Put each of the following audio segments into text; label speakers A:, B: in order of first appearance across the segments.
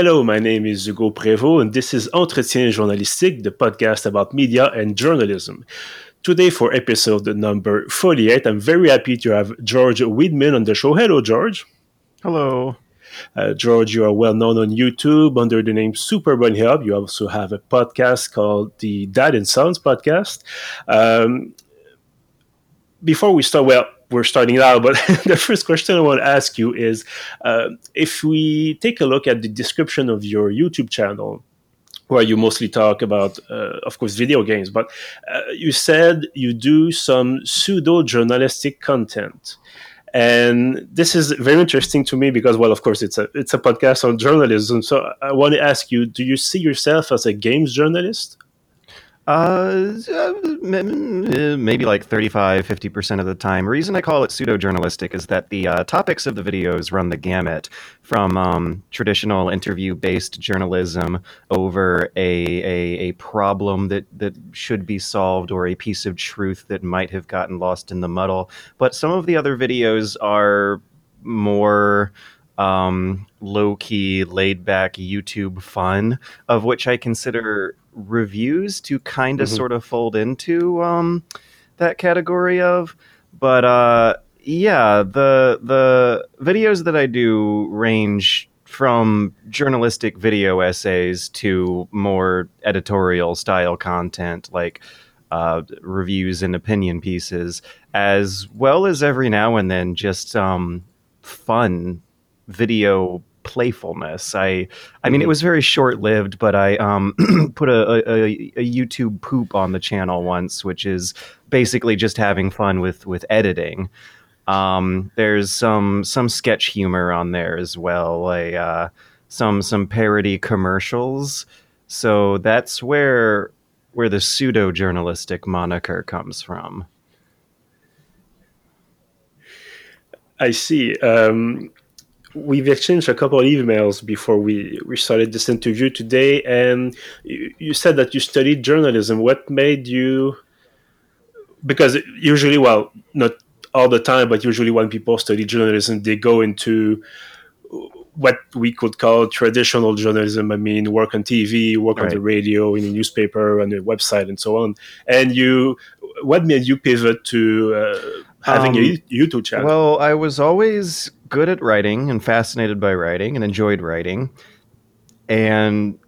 A: Hello, my name is Hugo Prévost, and this is Entretien Journalistique, the podcast about media and journalism. Today, for episode number 48, I'm very happy to have George Weidman on the show. Hello, George.
B: Hello.
A: Uh, George, you are well known on YouTube under the name Super Bunnyhop. You also have a podcast called the Dad and Sons podcast. Um, before we start, well, we're starting now, but the first question I want to ask you is uh, if we take a look at the description of your YouTube channel, where you mostly talk about, uh, of course, video games, but uh, you said you do some pseudo journalistic content. And this is very interesting to me because, well, of course, it's a it's a podcast on journalism. So I want to ask you: Do you see yourself as a games journalist?
B: Uh, maybe like 35, 50% of the time. reason I call it pseudo journalistic is that the uh, topics of the videos run the gamut from um, traditional interview based journalism over a, a, a, problem that, that should be solved or a piece of truth that might have gotten lost in the muddle. But some of the other videos are more um, low key, laid back YouTube fun, of which I consider reviews to kind of mm-hmm. sort of fold into um, that category of. But uh, yeah, the the videos that I do range from journalistic video essays to more editorial style content like uh, reviews and opinion pieces, as well as every now and then just um, fun video playfulness. I I mean, it mm-hmm. was very short lived, but I um, put a, a, a, YouTube poop on the channel once, which is basically just having fun with with editing. Um, there's some some sketch humor on there as well, like uh, some some parody commercials. So that's where where the pseudo journalistic moniker comes from.
A: I see. Um, we've exchanged a couple of emails before we, we started this interview today, and you, you said that you studied journalism. What made you? Because usually, well, not all the time, but usually when people study journalism, they go into what we could call traditional journalism. I mean, work on TV, work right. on the radio, in a newspaper, on a website, and so on. And you, what made you pivot to uh, having um, a YouTube channel?
B: Well, I was always good at writing and fascinated by writing and enjoyed writing. And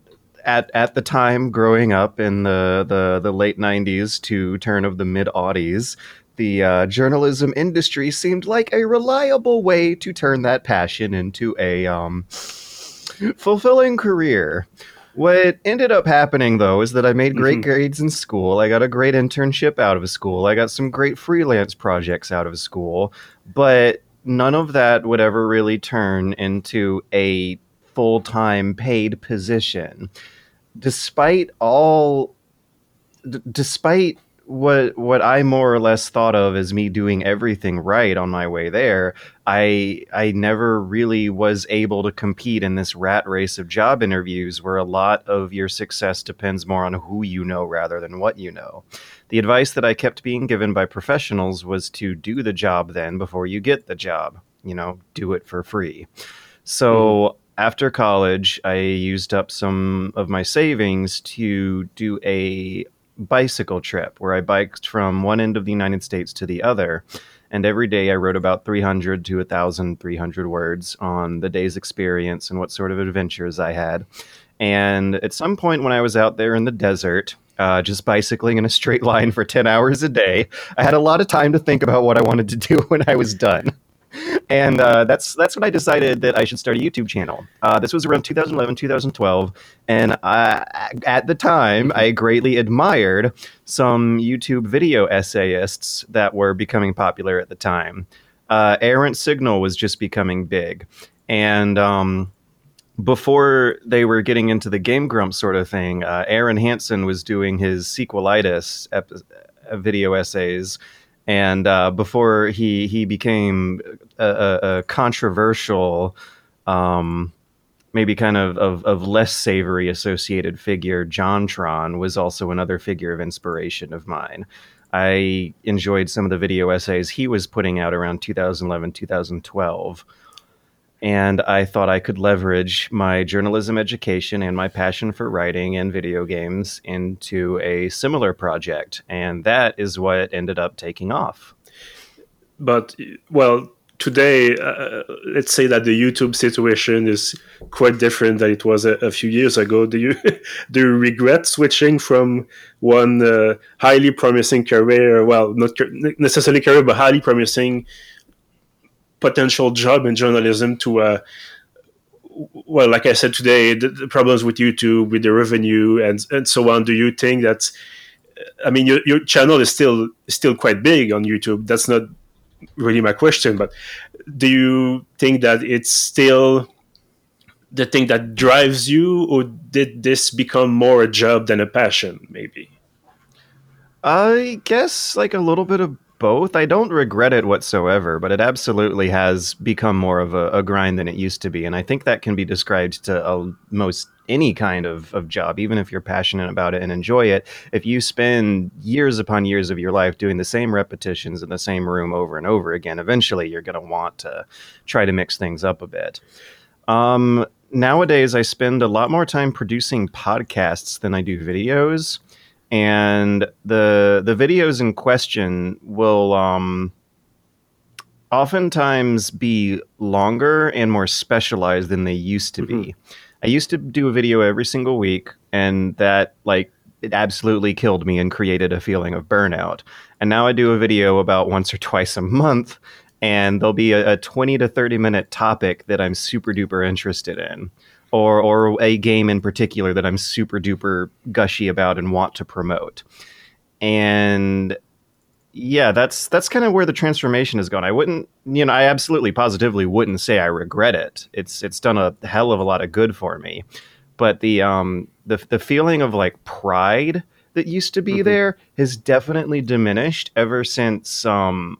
B: at at the time growing up in the the, the late 90s to turn of the mid aughties, the uh, journalism industry seemed like a reliable way to turn that passion into a um, fulfilling career. What ended up happening though is that I made great mm-hmm. grades in school. I got a great internship out of school. I got some great freelance projects out of school, but none of that would ever really turn into a full time paid position. Despite all, d- despite what what I more or less thought of as me doing everything right on my way there, I I never really was able to compete in this rat race of job interviews where a lot of your success depends more on who you know rather than what you know. The advice that I kept being given by professionals was to do the job then before you get the job. You know, do it for free. So mm. after college, I used up some of my savings to do a bicycle trip where I biked from one end of the United States to the other. And every day I wrote about 300 to 1,300 words on the day's experience and what sort of adventures I had. And at some point when I was out there in the desert, uh, just bicycling in a straight line for 10 hours a day, I had a lot of time to think about what I wanted to do when I was done and uh, that's that's when I decided that I should start a YouTube channel. Uh, this was around 2011, 2012, and I, at the time, I greatly admired some YouTube video essayists that were becoming popular at the time. Uh, Errant Signal was just becoming big, and um, before they were getting into the Game Grump sort of thing, uh, Arin Hanson was doing his sequelitis ep- uh, video essays and uh, before he he became a, a, a controversial, um, maybe kind of, of, of less savory associated figure, JonTron was also another figure of inspiration of mine. I enjoyed some of the video essays he was putting out around 2011 2012. And I thought I could leverage my journalism education and my passion for writing and video games into a similar project. And that is what ended up taking off.
A: But, well, today, uh, let's say that the YouTube situation is quite different than it was a, a few years ago. Do you do you regret switching from one uh, highly promising career, well, not necessarily career, but highly promising potential job in journalism to uh, well, like I said today, the, the, problems with YouTube, with the revenue, and and so on. Do you think that? I mean, your, your channel is still still quite big on YouTube. That's not really my question, but do you think that it's still the thing that drives you, or did this become more a job than a passion? Maybe.
B: I guess like a little bit of both. I don't regret it whatsoever, but it absolutely has become more of a, a grind than it used to be. And I think that can be described to a, most any kind of, of job, even if you're passionate about it and enjoy it. If you spend years upon years of your life doing the same repetitions in the same room over and over again, eventually you're going to want to try to mix things up a bit. Um, nowadays, I spend a lot more time producing podcasts than I do videos and the the videos in question will um, oftentimes be longer and more specialized than they used to mm-hmm. be. I used to do a video every single week, and that like it absolutely killed me and created a feeling of burnout. And now I do a video about once or twice a month, and there'll be a, a 20 to 30 minute topic that I'm super duper interested in or or a game in particular that I'm super duper gushy about and want to promote. And yeah, that's that's kind of where the transformation has gone. I wouldn't, you know, I absolutely positively wouldn't say I regret it. It's it's done a hell of a lot of good for me. But the um the the feeling of like pride that used to be mm-hmm. there has definitely diminished ever since um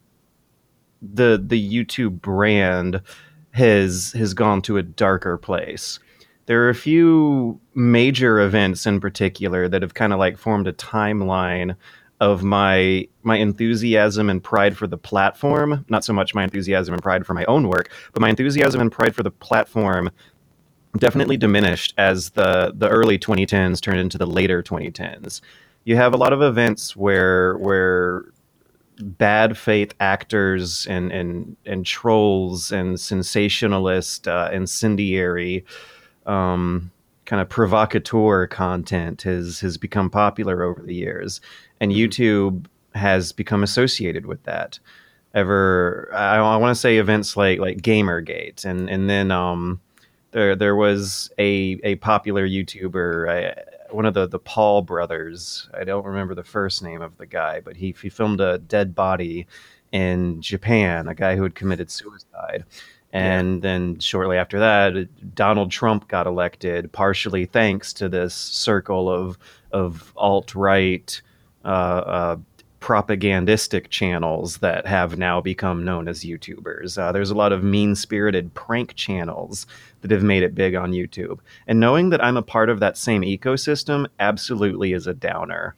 B: the the YouTube brand has has gone to a darker place there are a few major events in particular that have kind of like formed a timeline of my my enthusiasm and pride for the platform. Not so much my enthusiasm and pride for my own work but my enthusiasm and pride for the platform definitely diminished as the the early 2010s turned into the later 2010s you have a lot of events where where bad faith actors and and and trolls and sensationalist uh, incendiary um, kind of provocateur content has has become popular over the years, and mm-hmm. YouTube has become associated with that. Ever, I, I want to say events like like GamerGate, and and then um, there there was a a popular YouTuber. I, one of the the Paul brothers. I don't remember the first name of the guy, but he he filmed a dead body in Japan, a guy who had committed suicide, and yeah. then shortly after that, Donald Trump got elected, partially thanks to this circle of of alt right uh, uh, propagandistic channels that have now become known as YouTubers. Uh, there's a lot of mean spirited prank channels that have made it big on YouTube. And knowing that I'm a part of that same ecosystem absolutely is a downer.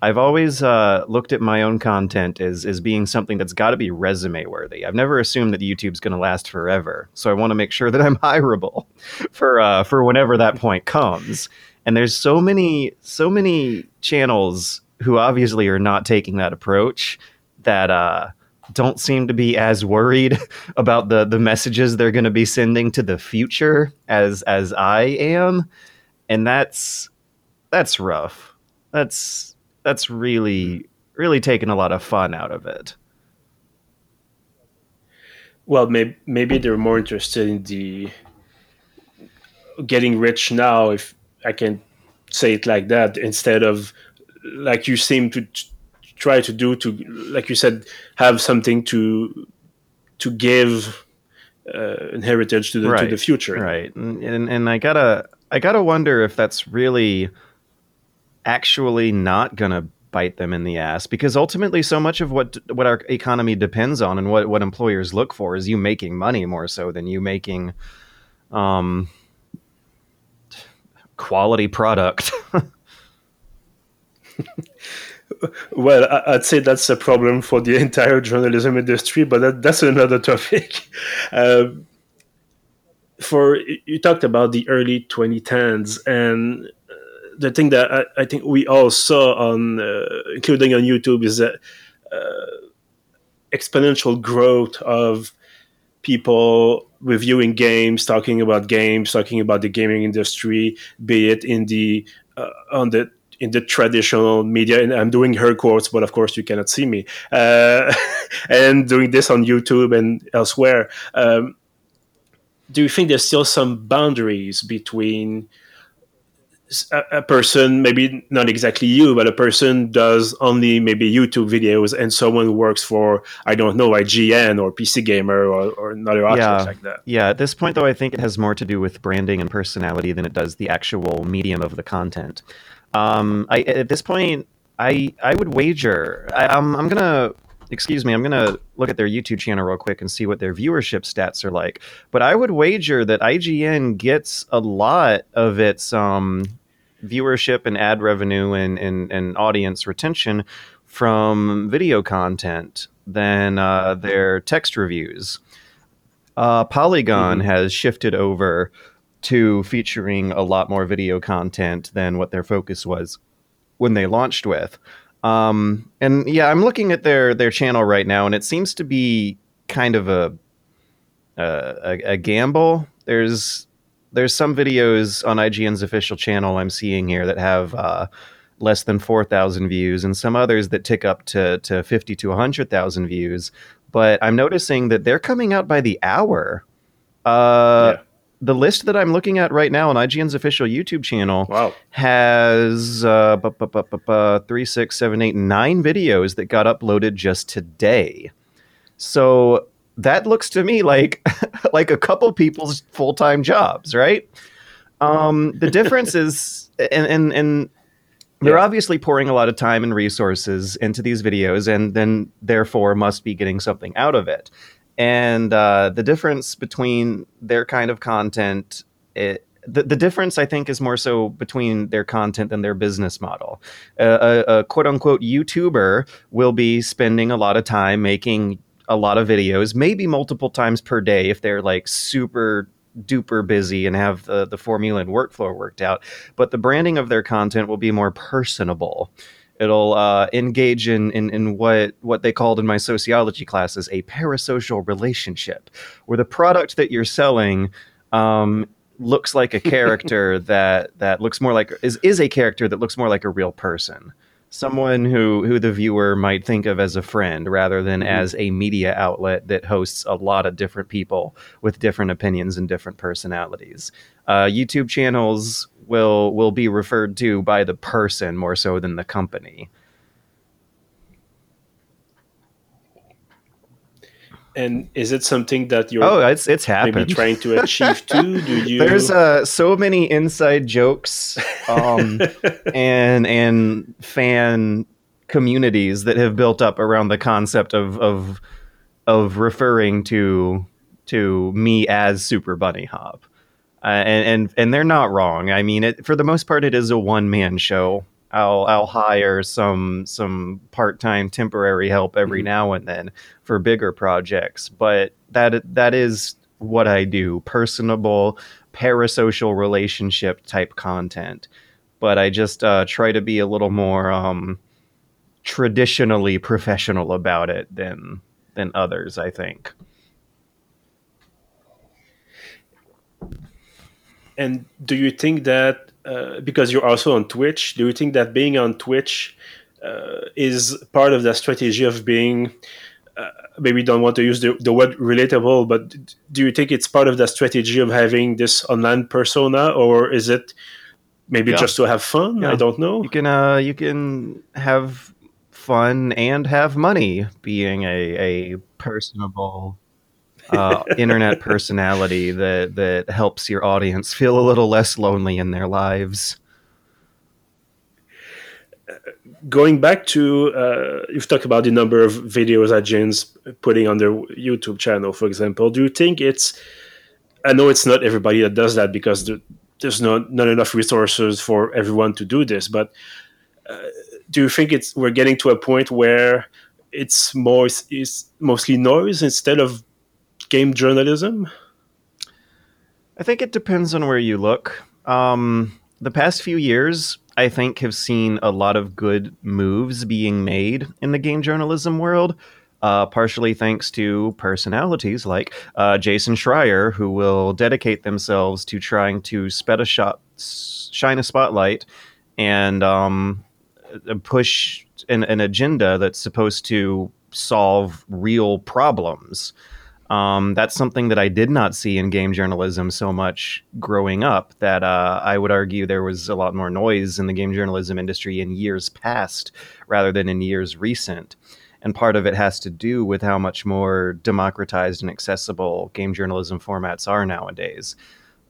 B: I've always uh, looked at my own content as, as being something that's got to be resume worthy. I've never assumed that YouTube's going to last forever, so I want to make sure that I'm hireable for uh, for whenever that point comes. And there's so many so many channels who obviously are not taking that approach that uh, don't seem to be as worried about the the messages they're going to be sending to the future as as I am, and that's that's rough. That's that's really really taken a lot of fun out of it.
A: Well, maybe maybe they're more interested in the getting rich now, if I can say it like that, instead of like you seem to try to do to, like you said, have something to to give uh, an heritage to the right, to the future.
B: Right, and, and and I gotta I gotta wonder if that's really actually not going to bite them in the ass because ultimately so much of what what our economy depends on and what what employers look for is you making money more so than you making um quality product.
A: Well i'd say that's a problem for the entire journalism industry but that, that's another topic. Um, for you talked about the early 2010s and uh, the thing that I, I think we all saw on uh, including on youtube is that uh, exponential growth of people reviewing games talking about games talking about the gaming industry be it in the uh, on the in the traditional media. And i'm doing her quotes but of course you cannot see me. Uh, and doing this on youtube and elsewhere. Um, do you think there's still some boundaries between a, a, person, maybe not exactly you, but a person does only maybe YouTube videos, and someone works for I don't know IGN or PC Gamer or, or another
B: yeah.
A: like that.
B: Yeah, at this point though, I think it has more to do with branding and personality than it does the actual medium of the content. Um, I at this point, I I would wager I, I'm I'm gonna excuse me, I'm going to look at their YouTube channel real quick and see what their viewership stats are like. But I would wager that IGN gets a lot of its um, viewership and ad revenue and, and, and audience retention from video content than uh, their text reviews. Uh, Polygon mm-hmm. has shifted over to featuring a lot more video content than what their focus was when they launched with. Um, and yeah, I'm looking at their their channel right now, and it seems to be kind of a a, a gamble. There's there's some videos on IGN's official channel I'm seeing here that have uh, less than four thousand views, and some others that tick up to to fifty to hundred thousand views. But I'm noticing that they're coming out by the hour. Uh, yeah the list that I'm looking at right now on IGN's official YouTube channel
A: wow.
B: has uh, bu- bu- bu- three, six, seven, eight, nine videos that got uploaded just today. So that looks to me like like a couple people's full time jobs, right? Um, the difference is, and and and they're yeah. obviously pouring a lot of time and resources into these videos, and then therefore must be getting something out of it and uh, the difference between their kind of content it, the, the difference i think is more so between their content and their business model. Uh, a, a quote unquote youtuber will be spending a lot of time making a lot of videos maybe multiple times per day if they're like super duper busy and have the, the formula and workflow worked out. But the branding of their content will be more personable It'll uh, engage in, in, in what what they called in my sociology classes a parasocial relationship, where the product that you're selling um, looks like a character that that looks more like is is a character that looks more like a real person someone who who the viewer might think of as a friend rather than mm-hmm. as a media outlet that hosts a lot of different people with different opinions and different personalities. Uh, YouTube channels will will be referred to by the person more so than the company.
A: And is it something that you're
B: oh it's it's happened
A: trying to achieve too? Do you?
B: There's uh, so many inside jokes um, and and fan communities that have built up around the concept of of of referring to to me as Super Bunny Hop. Uh, and, and and they're not wrong. I mean, it, for the most part, it is a one man show. I'll I'll hire some some part time temporary help every mm-hmm. now and then for bigger projects, but that that is what I do: personable, parasocial relationship type content. But I just uh, try to be a little more um, traditionally professional about it than than others. I think.
A: And do you think that uh, because you're also on Twitch, do you think that being on Twitch uh, is part of the strategy of being? Uh, maybe don't want to use the, the word relatable, but do you think it's part of the strategy of having this online persona, or is it maybe yeah. just to have fun? Yeah. I don't know.
B: You can uh, you can have fun and have money being a, a personable uh, internet personality that that helps your audience feel a little less lonely in their lives.
A: Going back to uh, you've talked about the number of videos that IGN's putting on their YouTube channel, for example. Do you think it's? I know it's not everybody that does that because there's not not enough resources for everyone to do this. But uh, do you think it's we're getting to a point where it's more is mostly noise instead of game journalism?
B: I think it depends on where you look. Um, the past few years, I think, have seen a lot of good moves being made in the game journalism world. Uh, partially thanks to personalities like uh, Jason Schreier, who will dedicate themselves to trying to sped a shot, shine a spotlight, and um, push an, an agenda that's supposed to solve real problems. Um, that's something that I did not see in game journalism so much growing up. That uh, I would argue there was a lot more noise in the game journalism industry in years past rather than in years recent. And part of it has to do with how much more democratized and accessible game journalism formats are nowadays.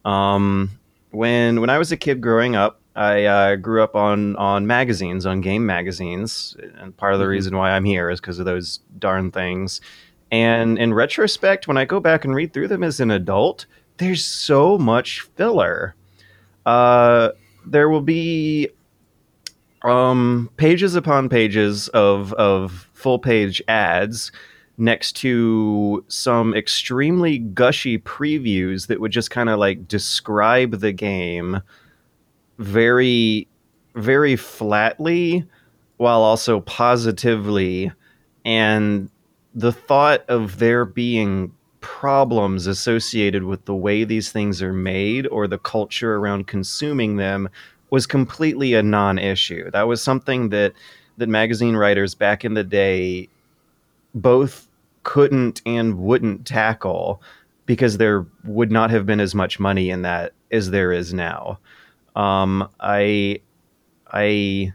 B: Um, when when I was a kid growing up, I uh, grew up on on magazines, on game magazines, and part of the mm-hmm. reason why I'm here is because of those darn things. And in retrospect, when I go back and read through them as an adult, there's so much filler. Uh, there will be um, pages upon pages of of full page ads next to some extremely gushy previews that would just kind of like describe the game very very flatly while also positively and the thought of there being problems associated with the way these things are made or the culture around consuming them was completely a non-issue. That was something that that magazine writers back in the day both couldn't and wouldn't tackle because there would not have been as much money in that as there is now. Um, I, I,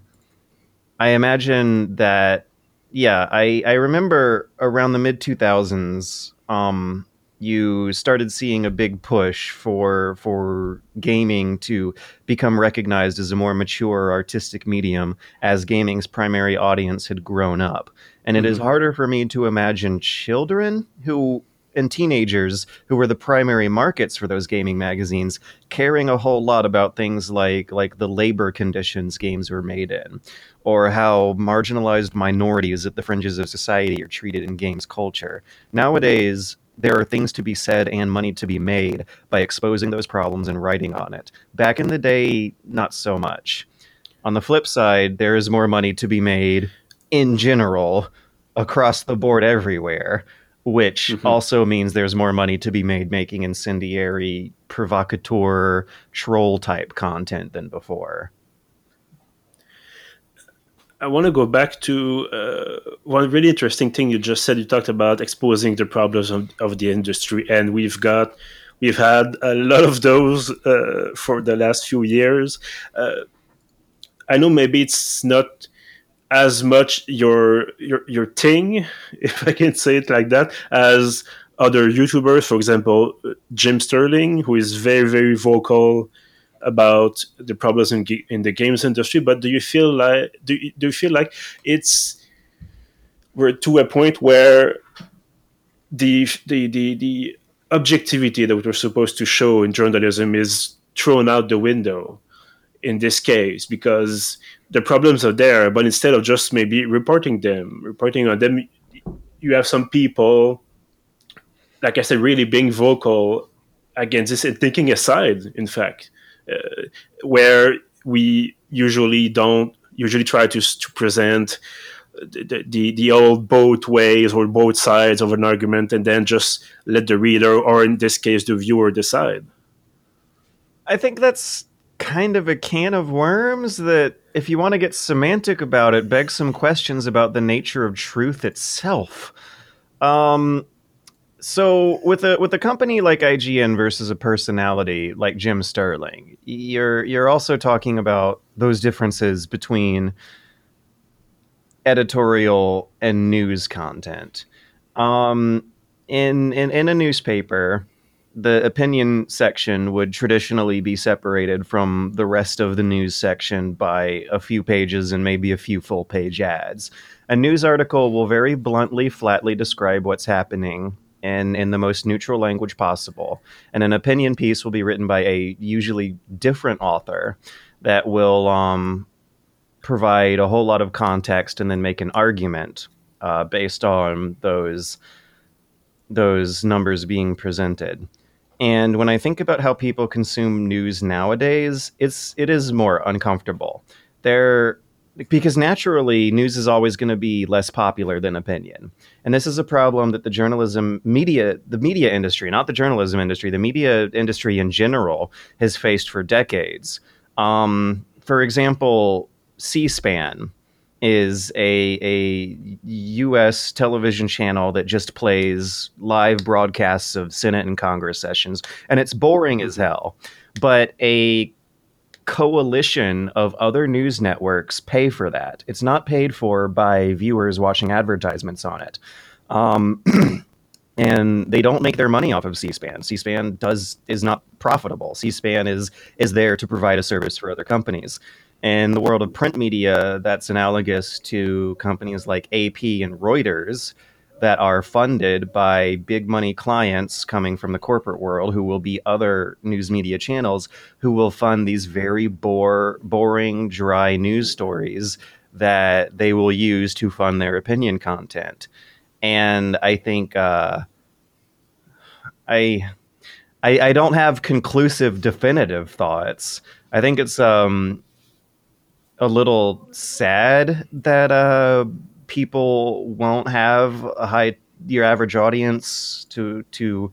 B: I imagine that. Yeah, I I remember around the mid two thousands. Um, you started seeing a big push for for gaming to become recognized as a more mature artistic medium as gaming's primary audience had grown up. And mm-hmm. it is mm-hmm. harder for me to imagine children who and teenagers who were the primary markets for those gaming magazines caring a whole lot about things like like the labor conditions games were made in or how marginalized minorities at the fringes of society are treated in games culture. Nowadays, there are things to be said and money to be made by exposing those problems and writing on it. Back in the day, not so much. On the flip side, there is more money to be made in general across the board everywhere, which mm-hmm. also means there's more money to be made making incendiary, provocateur, troll type content than before.
A: I want to go back to uh, one really interesting thing you just said. You talked about exposing the problems of, of the industry, and we've got we've had a lot of those uh, for the last few years. Uh, I know maybe it's not as much your your your thing, if I can say it like that, as other YouTubers. For example, Jim Sterling, who is very very vocal about the problems in, in the games industry, but do you feel like do you, do you feel like it's we're to a point where the the the, the objectivity that we're supposed to show in journalism is thrown out the window in this case because the problems are there but instead of just maybe reporting them reporting on them you have some people like i said really being vocal against this and thinking aside in fact uh, where we usually don't usually try to, to present the, the, the old both ways or both sides of an argument and then just let the reader or in this case the viewer decide.
B: I think that's kind of a can of worms that if you want to get semantic about it begs some questions about the nature of truth itself um, so with a with a company like IGN versus a personality like Jim Sterling, you're you're also talking about those differences between editorial and news content. Um, in in in a newspaper, the opinion section would traditionally be separated from the rest of the news section by a few pages and maybe a few full page ads. A news article will very bluntly, flatly describe what's happening in, in the most neutral language possible. And an opinion piece will be written by a usually different author that will um, provide a whole lot of context and then make an argument uh, based on those those numbers being presented. And when I think about how people consume news nowadays, it's it is more uncomfortable. There because naturally news is always going to be less popular than opinion. And this is a problem that the journalism media the media industry, not the journalism industry, the media industry in general has faced for decades. Um, for example, C-SPAN is a a U.S. television channel that just plays live broadcasts of Senate and Congress sessions, and it's boring as hell. But a coalition of other news networks pay for that. It's not paid for by viewers watching advertisements on it. Um, and they don't make their money off of C-SPAN. C-SPAN does is not profitable. C-SPAN is is there to provide a service for other companies. In the world of print media, that's analogous to companies like AP and Reuters that are funded by big money clients coming from the corporate world who will be other news media channels who will fund these very bore, boring, dry news stories that they will use to fund their opinion content. And I think uh, I, I I don't have conclusive, definitive thoughts. I think it's um, a little sad that uh, people won't have a high your average audience to to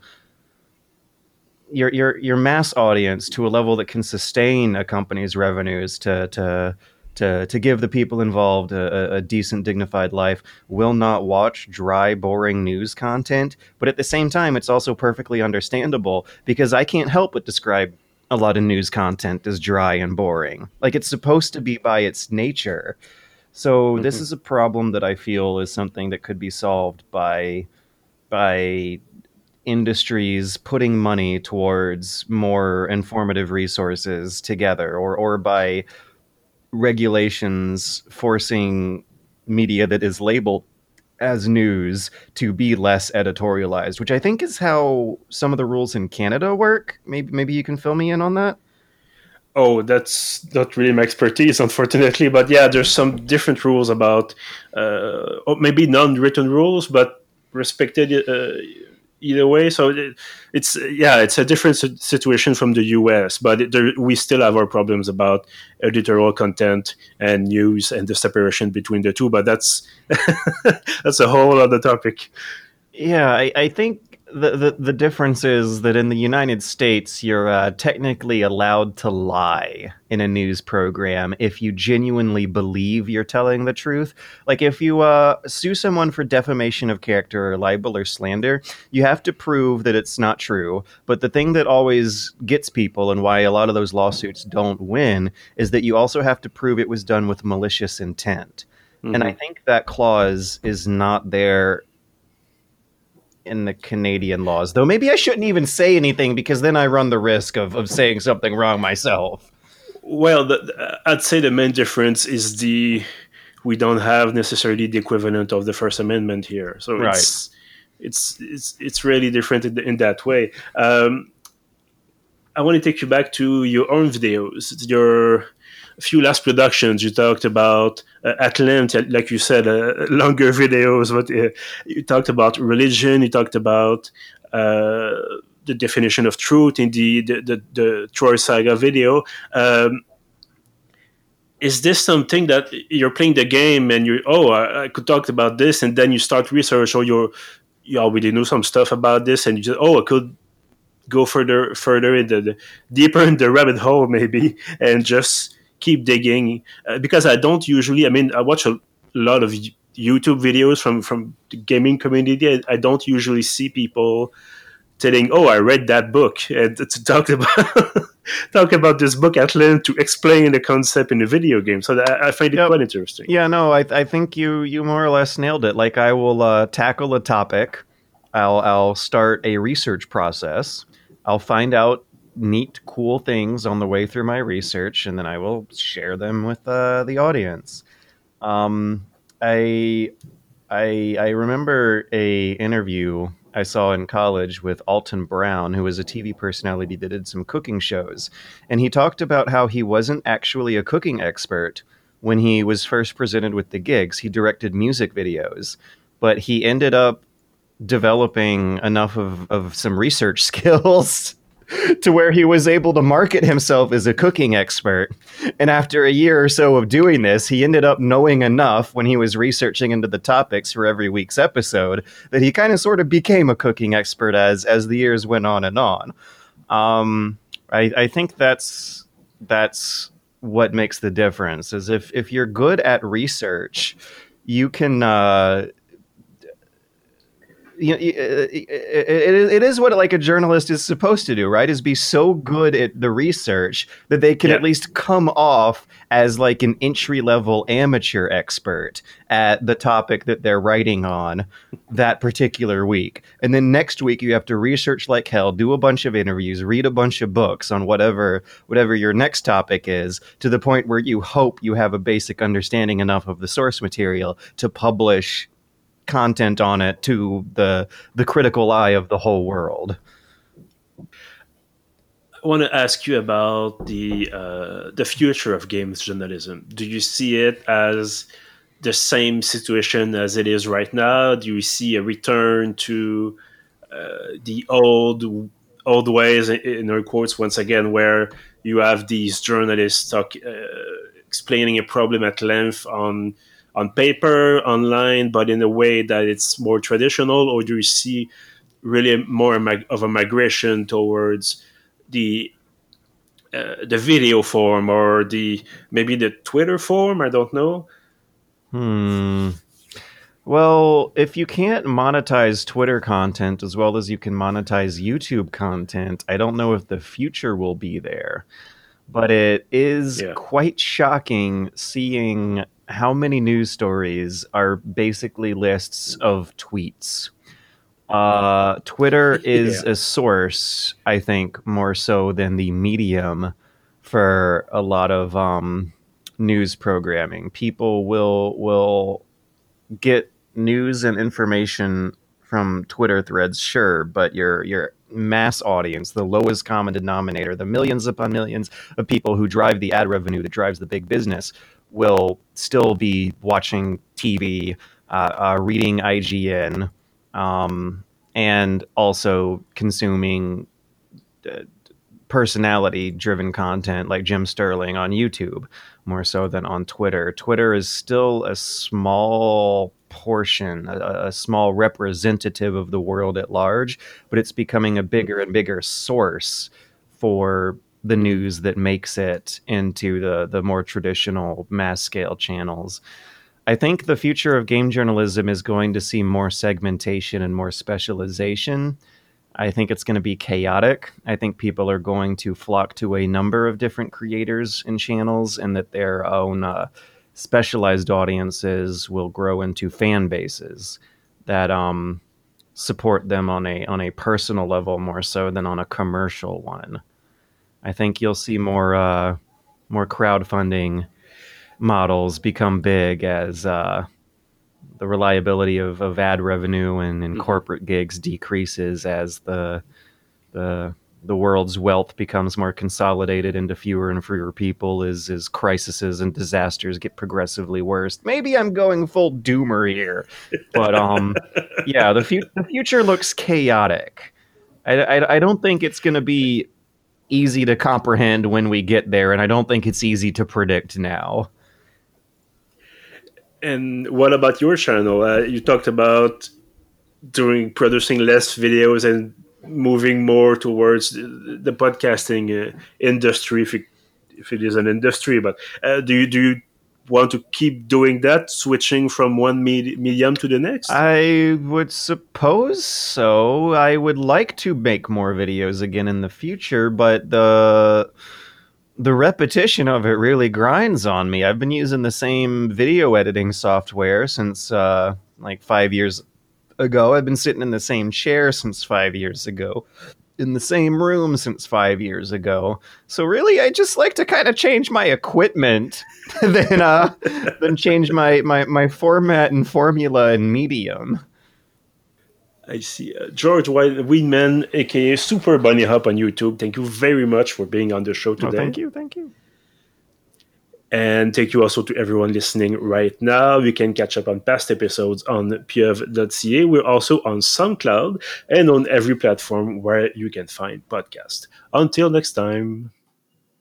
B: your your your mass audience to a level that can sustain a company's revenues to to to to give the people involved a, a, decent dignified life. Will not watch dry boring news content but at the same time it's also perfectly understandable because i can't help but describe a lot of news content is dry and boring like it's supposed to be by its nature so mm-hmm. this is a problem that I feel is something that could be solved by by industries putting money towards more informative resources together or or by regulations forcing media that is labeled as news to be less editorialized, which I think is how some of the rules in Canada work. Maybe maybe you can fill me in on that.
A: Oh, that's not really my expertise, unfortunately. But yeah, there's some different rules about, uh, maybe non-written rules, but respected uh, either way. So it, it's yeah, it's a different situation from the U.S. But it, there, we still have our problems about editorial content and news and the separation between the two. But that's that's a whole other topic.
B: Yeah, I, I think the, the, the difference is that in the United States, you're uh, technically allowed to lie in a news program if you genuinely believe you're telling the truth. Like if you uh, sue someone for defamation of character or libel or slander, you have to prove that it's not true. But the thing that always gets people and why a lot of those lawsuits don't win is that you also have to prove it was done with malicious intent. Mm-hmm. And I mm-hmm. think that clause is not there in the Canadian laws, though maybe I shouldn't even say anything because then I run the risk of, of saying something wrong myself.
A: Well, the, I'd say the main difference is the we don't have necessarily the equivalent of the First Amendment here, so right. it's it's it's it's really different in, in that way. Um, I want to take you back to your own videos, your few last productions you talked about uh, at length like you said uh, longer videos but uh, you talked about religion you talked about uh, the definition of truth in the the, the, the troy saga video. Um, is this something that you're playing the game and you oh I, I, could talk about this and then you start research or you're you already know some stuff about this and you just oh I could go further further in the, the deeper in the rabbit hole maybe and just keep digging uh, because I don't usually. I mean, I watch a lot of YouTube videos from from the gaming community. I, I don't usually see people telling, "Oh, I read that book," and to talk about talk about this book at length to explain the concept in a video game. So I, I find it yep. quite interesting.
B: Yeah, no, I, I think you you more or less nailed it. Like I will uh, tackle a topic. I'll I'll start a research process. I'll find out neat, cool things on the way through my research, and then I will share them with uh, the audience. Um, I, I, I remember a interview I saw in college with Alton Brown, who was a TV personality that did some cooking shows, and he talked about how he wasn't actually a cooking expert when he was first presented with the gigs. He directed music videos, but he ended up developing enough of, of some research skills to where he was able to market himself as a cooking expert. And after a year or so of doing this, he ended up knowing enough when he was researching into the topics for every week's episode that he kind of sort of became a cooking expert as as the years went on and on. Um, I, I think that's that's what makes the difference. Is if if you're good at research, you can uh, you know, uh, uh, uh, it, it, it is what like a journalist is supposed to do, right? Is be so good at the research that they can yeah. at least come off as like an entry level amateur expert at the topic that they're writing on that particular week. And then next week you have to research like hell, do a bunch of interviews, read a bunch of books on whatever whatever your next topic is to the point where you hope you have a basic understanding enough of the source material to publish content on it to the the critical eye of the whole world.
A: I want to ask you about the uh, the future of games journalism. Do you see it as the same situation as it is right now? Do you see a return to uh, the old old ways, in air quotes, once again, where you have these journalists talk, uh, explaining a problem at length on on paper, online, but in a way that it's more traditional, or do you see really more of a migration towards the uh, the video form or the maybe the Twitter form? I don't know.
B: Hmm. Well, if you can't monetize Twitter content as well as you can monetize YouTube content, I don't know if the future will be there. But it is yeah. quite shocking seeing how many news stories are basically lists of tweets. Uh, Twitter is yeah. a source, I think, more so than the medium for a lot of um, news programming. People will will get news and information from Twitter threads, sure, but your your mass audience, the lowest common denominator, the millions upon millions of people who drive the ad revenue that drives the big business will still be watching TV, uh, uh, reading IGN, um, and also consuming uh, personality driven content like Jim Sterling on YouTube more so than on Twitter. Twitter is still a small portion, a, a, small representative of the world at large, but it's becoming a bigger and bigger source for the news that makes it into the the more traditional mass scale channels. I think the future of game journalism is going to see more segmentation and more specialization. I think it's going to be chaotic. I think people are going to flock to a number of different creators and channels, and that their own uh, specialized audiences will grow into fan bases that um, support them on a on a personal level more so than on a commercial one. I think you'll see more uh, more crowdfunding models become big as uh, the reliability of, of ad revenue and, and mm-hmm. corporate gigs decreases as the the the world's wealth becomes more consolidated into fewer and fewer people as as crises and disasters get progressively worse. Maybe I'm going full doomer here, but um, yeah, the, fu- the future looks chaotic. I, I, I don't think it's going to be easy to comprehend when we get there, and I don't think it's easy to predict now.
A: And what about your channel? Uh, you talked about doing producing less videos and moving more towards the, the podcasting uh, industry, if it, if it is an industry. But uh, do you do you want to keep doing that, switching from one med- medium to the next?
B: I would suppose so. I would like to make more videos again in the future, but the the repetition of it really grinds on me. I've been using the same video editing software since uh, like five years ago. I've been sitting in the same chair since five years ago in the same room since five years ago. So really, I just like to kind of change my equipment, then uh, than change my, my my format and formula and medium.
A: I see. Uh, George Weidman, aka Super Bunny Hop on YouTube. Thank you very much for being on the show today. Oh,
B: thank you, thank you.
A: And thank you also to everyone listening right now. You can catch up on past episodes on pieuvre.ca. We're also on SoundCloud and on every platform where you can find podcasts. Until next time.